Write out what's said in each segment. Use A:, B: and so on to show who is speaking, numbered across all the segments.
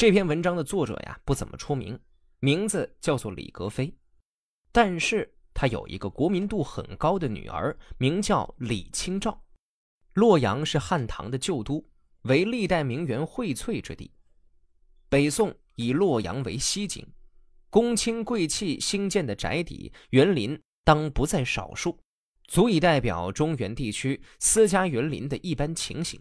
A: 这篇文章的作者呀不怎么出名，名字叫做李格非，但是他有一个国民度很高的女儿，名叫李清照。洛阳是汉唐的旧都，为历代名媛荟萃之地。北宋以洛阳为西京，公卿贵戚兴建的宅邸园林当不在少数，足以代表中原地区私家园林的一般情形。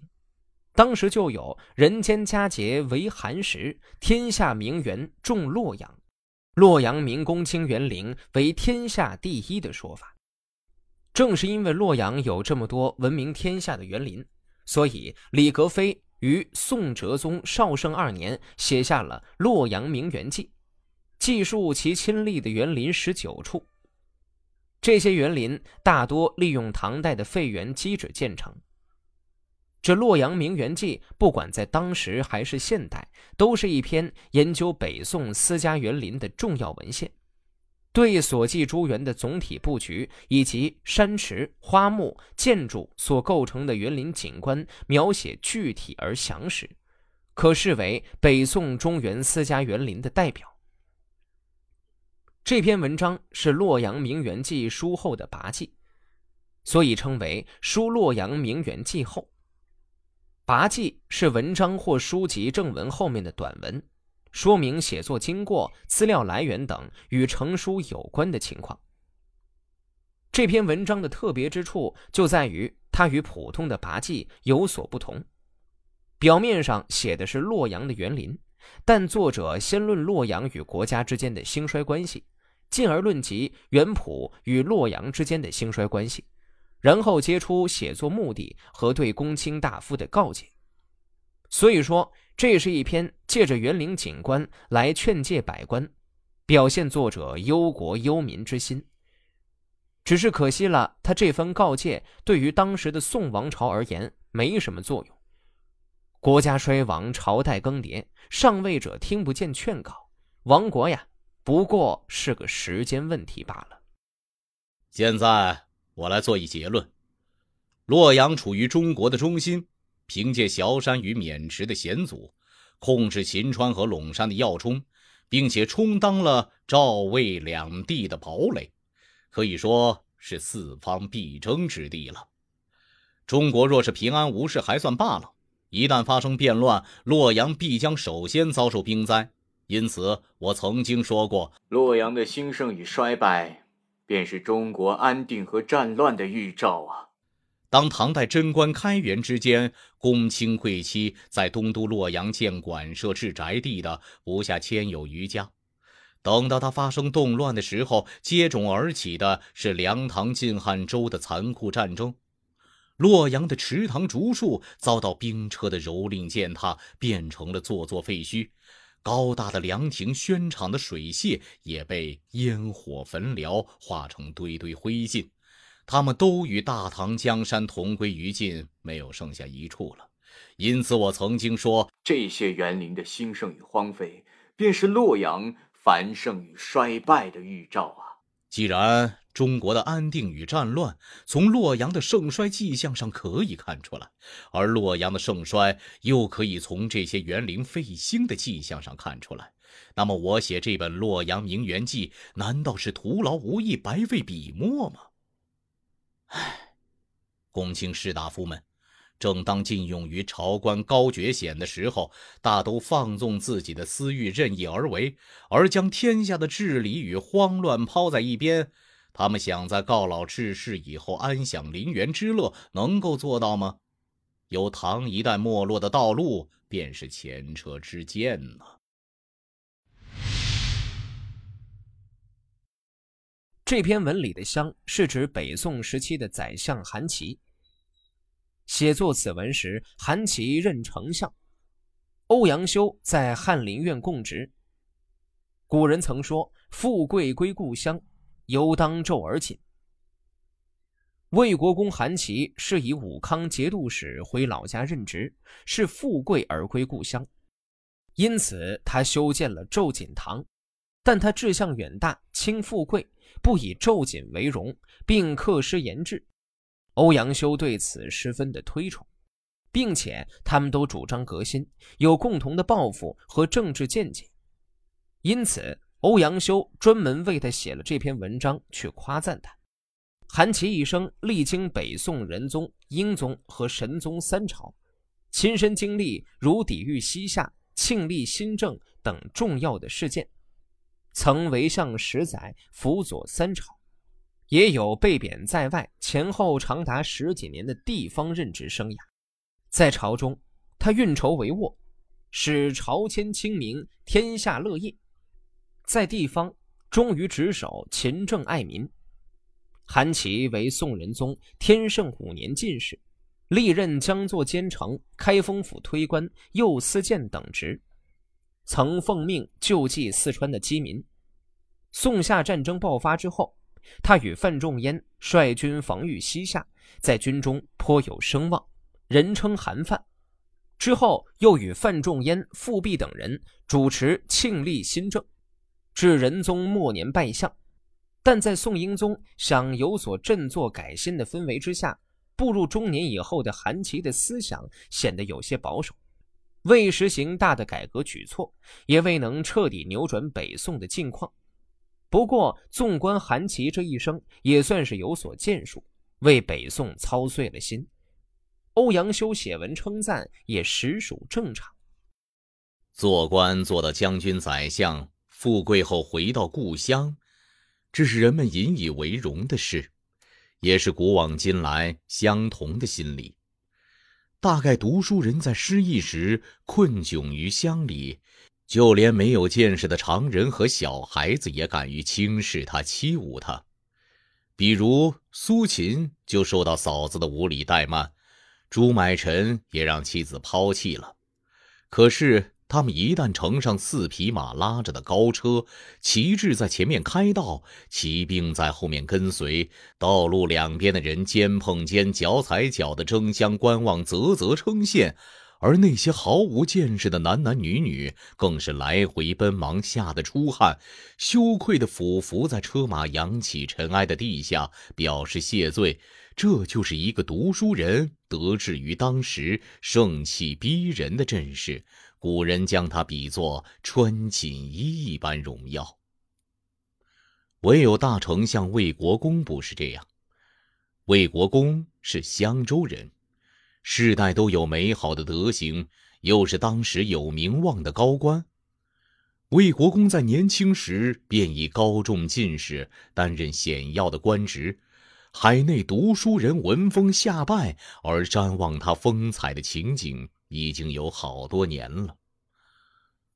A: 当时就有“人间佳节为寒食，天下名园重洛阳，洛阳名公卿园林为天下第一”的说法。正是因为洛阳有这么多闻名天下的园林，所以李格非于宋哲宗绍圣二年写下了《洛阳名园记》，记述其亲历的园林十九处。这些园林大多利用唐代的废园基址建成。这《洛阳名园记》，不管在当时还是现代，都是一篇研究北宋私家园林的重要文献，对所记诸园的总体布局以及山池、花木、建筑所构成的园林景观描写具体而详实，可视为北宋中原私家园林的代表。这篇文章是《洛阳名园记》书后的跋记，所以称为《书洛阳名园记后》。跋记是文章或书籍正文后面的短文，说明写作经过、资料来源等与成书有关的情况。这篇文章的特别之处就在于它与普通的跋记有所不同。表面上写的是洛阳的园林，但作者先论洛阳与国家之间的兴衰关系，进而论及元普与洛阳之间的兴衰关系。然后接出写作目的和对公卿大夫的告诫，所以说这是一篇借着园林景观来劝诫百官，表现作者忧国忧民之心。只是可惜了，他这份告诫对于当时的宋王朝而言没什么作用。国家衰亡，朝代更迭，上位者听不见劝告，亡国呀，不过是个时间问题罢了。
B: 现在。我来做一结论：洛阳处于中国的中心，凭借崤山与渑池的险阻，控制秦川和陇山的要冲，并且充当了赵魏两地的堡垒，可以说是四方必争之地了。中国若是平安无事还算罢了，一旦发生变乱，洛阳必将首先遭受兵灾。因此，我曾经说过，
C: 洛阳的兴盛与衰败。便是中国安定和战乱的预兆啊！
B: 当唐代贞观开元之间，公卿贵戚在东都洛阳建馆舍、置宅地的不下千有余家。等到他发生动乱的时候，接踵而起的是梁唐晋汉周的残酷战争。洛阳的池塘竹树遭到兵车的蹂躏践踏，变成了座座废墟。高大的凉亭、轩敞的水榭也被烟火焚燎，化成堆堆灰烬。他们都与大唐江山同归于尽，没有剩下一处了。因此，我曾经说，
C: 这些园林的兴盛与荒废，便是洛阳繁盛与衰败的预兆啊！
B: 既然。中国的安定与战乱，从洛阳的盛衰迹象上可以看出来，而洛阳的盛衰又可以从这些园林废兴的迹象上看出来。那么，我写这本《洛阳名园记》，难道是徒劳无益、白费笔墨吗？唉，公卿士大夫们，正当禁用于朝官高爵显的时候，大都放纵自己的私欲，任意而为，而将天下的治理与慌乱抛在一边。他们想在告老致世以后安享林园之乐，能够做到吗？有唐一代没落的道路，便是前车之鉴呢。
A: 这篇文里的“襄”是指北宋时期的宰相韩琦。写作此文时，韩琦任丞相，欧阳修在翰林院供职。古人曾说：“富贵归故乡。”犹当昼而寝。魏国公韩琦是以武康节度使回老家任职，是富贵而归故乡，因此他修建了昼锦堂。但他志向远大，轻富贵，不以昼锦为荣，并刻诗言志。欧阳修对此十分的推崇。并且他们都主张革新，有共同的抱负和政治见解。因此，欧阳修专门为他写了这篇文章，去夸赞他。韩琦一生历经北宋、仁宗、英宗和神宗三朝，亲身经历如抵御西夏、庆历新政等重要的事件，曾为相十载，辅佐三朝，也有被贬在外前后长达十几年的地方任职生涯。在朝中，他运筹帷幄，使朝迁清明，天下乐业；在地方，忠于职守，勤政爱民。韩琦为宋仁宗天圣五年进士，历任江作监丞、开封府推官、右司谏等职，曾奉命救济四川的饥民。宋夏战争爆发之后，他与范仲淹率军防御西夏，在军中颇有声望，人称“韩范”。之后又与范仲淹、富弼等人主持庆历新政，至仁宗末年拜相。但在宋英宗想有所振作改新的氛围之下，步入中年以后的韩琦的思想显得有些保守，未实行大的改革举措，也未能彻底扭转北宋的境况。不过，纵观韩琦这一生，也算是有所建树，为北宋操碎了心。欧阳修写文称赞，也实属正常。
B: 做官做到将军、宰相，富贵后回到故乡。这是人们引以为荣的事，也是古往今来相同的心理。大概读书人在失意时困窘于乡里，就连没有见识的常人和小孩子也敢于轻视他、欺侮他。比如苏秦就受到嫂子的无理怠慢，朱买臣也让妻子抛弃了。可是。他们一旦乘上四匹马拉着的高车，旗帜在前面开道，骑兵在后面跟随，道路两边的人肩碰肩、脚踩脚的争相观望、啧啧称羡，而那些毫无见识的男男女女更是来回奔忙，吓得出汗，羞愧的俯伏在车马扬起尘埃的地下，表示谢罪。这就是一个读书人得志于当时盛气逼人的阵势。古人将他比作穿锦衣一般荣耀。唯有大丞相魏国公不是这样。魏国公是襄州人，世代都有美好的德行，又是当时有名望的高官。魏国公在年轻时便以高中进士，担任显要的官职，海内读书人闻风下拜，而瞻望他风采的情景。已经有好多年了。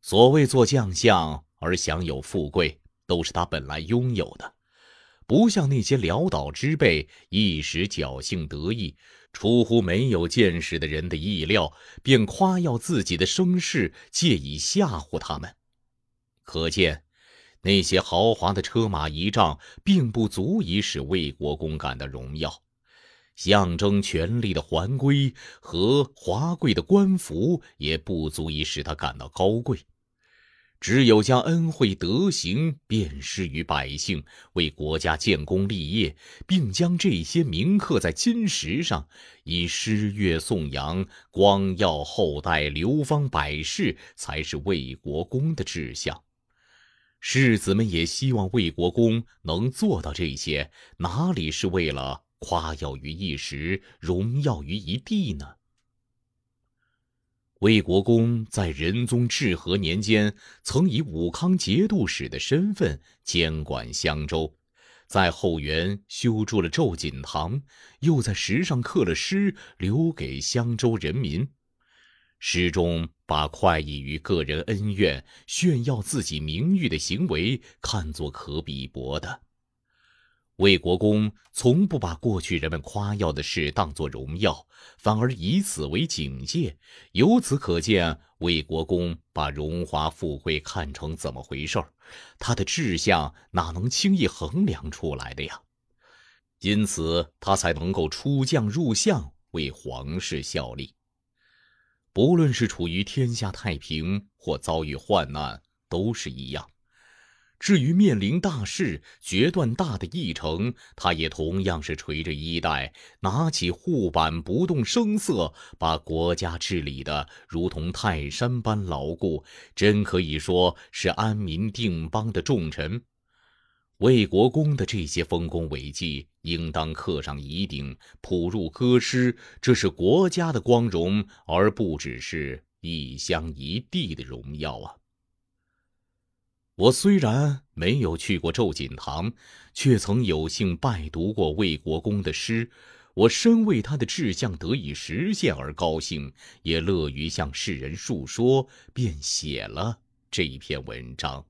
B: 所谓做将相而享有富贵，都是他本来拥有的，不像那些潦倒之辈，一时侥幸得意，出乎没有见识的人的意料，便夸耀自己的声势，借以吓唬他们。可见，那些豪华的车马仪仗，并不足以使魏国公感到荣耀。象征权力的环圭和华贵的官服也不足以使他感到高贵，只有将恩惠德行遍施于百姓，为国家建功立业，并将这些铭刻在金石上，以诗乐颂扬，光耀后代，流芳百世，才是魏国公的志向。世子们也希望魏国公能做到这些，哪里是为了？夸耀于一时，荣耀于一地呢。魏国公在仁宗至和年间，曾以武康节度使的身份监管襄州，在后园修筑了昼锦堂，又在石上刻了诗，留给襄州人民。诗中把快意于个人恩怨、炫耀自己名誉的行为看作可比薄的。魏国公从不把过去人们夸耀的事当作荣耀，反而以此为警戒。由此可见，魏国公把荣华富贵看成怎么回事儿？他的志向哪能轻易衡量出来的呀？因此，他才能够出将入相，为皇室效力。不论是处于天下太平，或遭遇患难，都是一样。至于面临大事、决断大的议程，他也同样是垂着衣带，拿起护板，不动声色，把国家治理的如同泰山般牢固，真可以说是安民定邦的重臣。魏国公的这些丰功伟绩，应当刻上遗鼎，谱入歌诗，这是国家的光荣，而不只是一乡一地的荣耀啊！我虽然没有去过皱锦堂，却曾有幸拜读过魏国公的诗。我深为他的志向得以实现而高兴，也乐于向世人述说，便写了这一篇文章。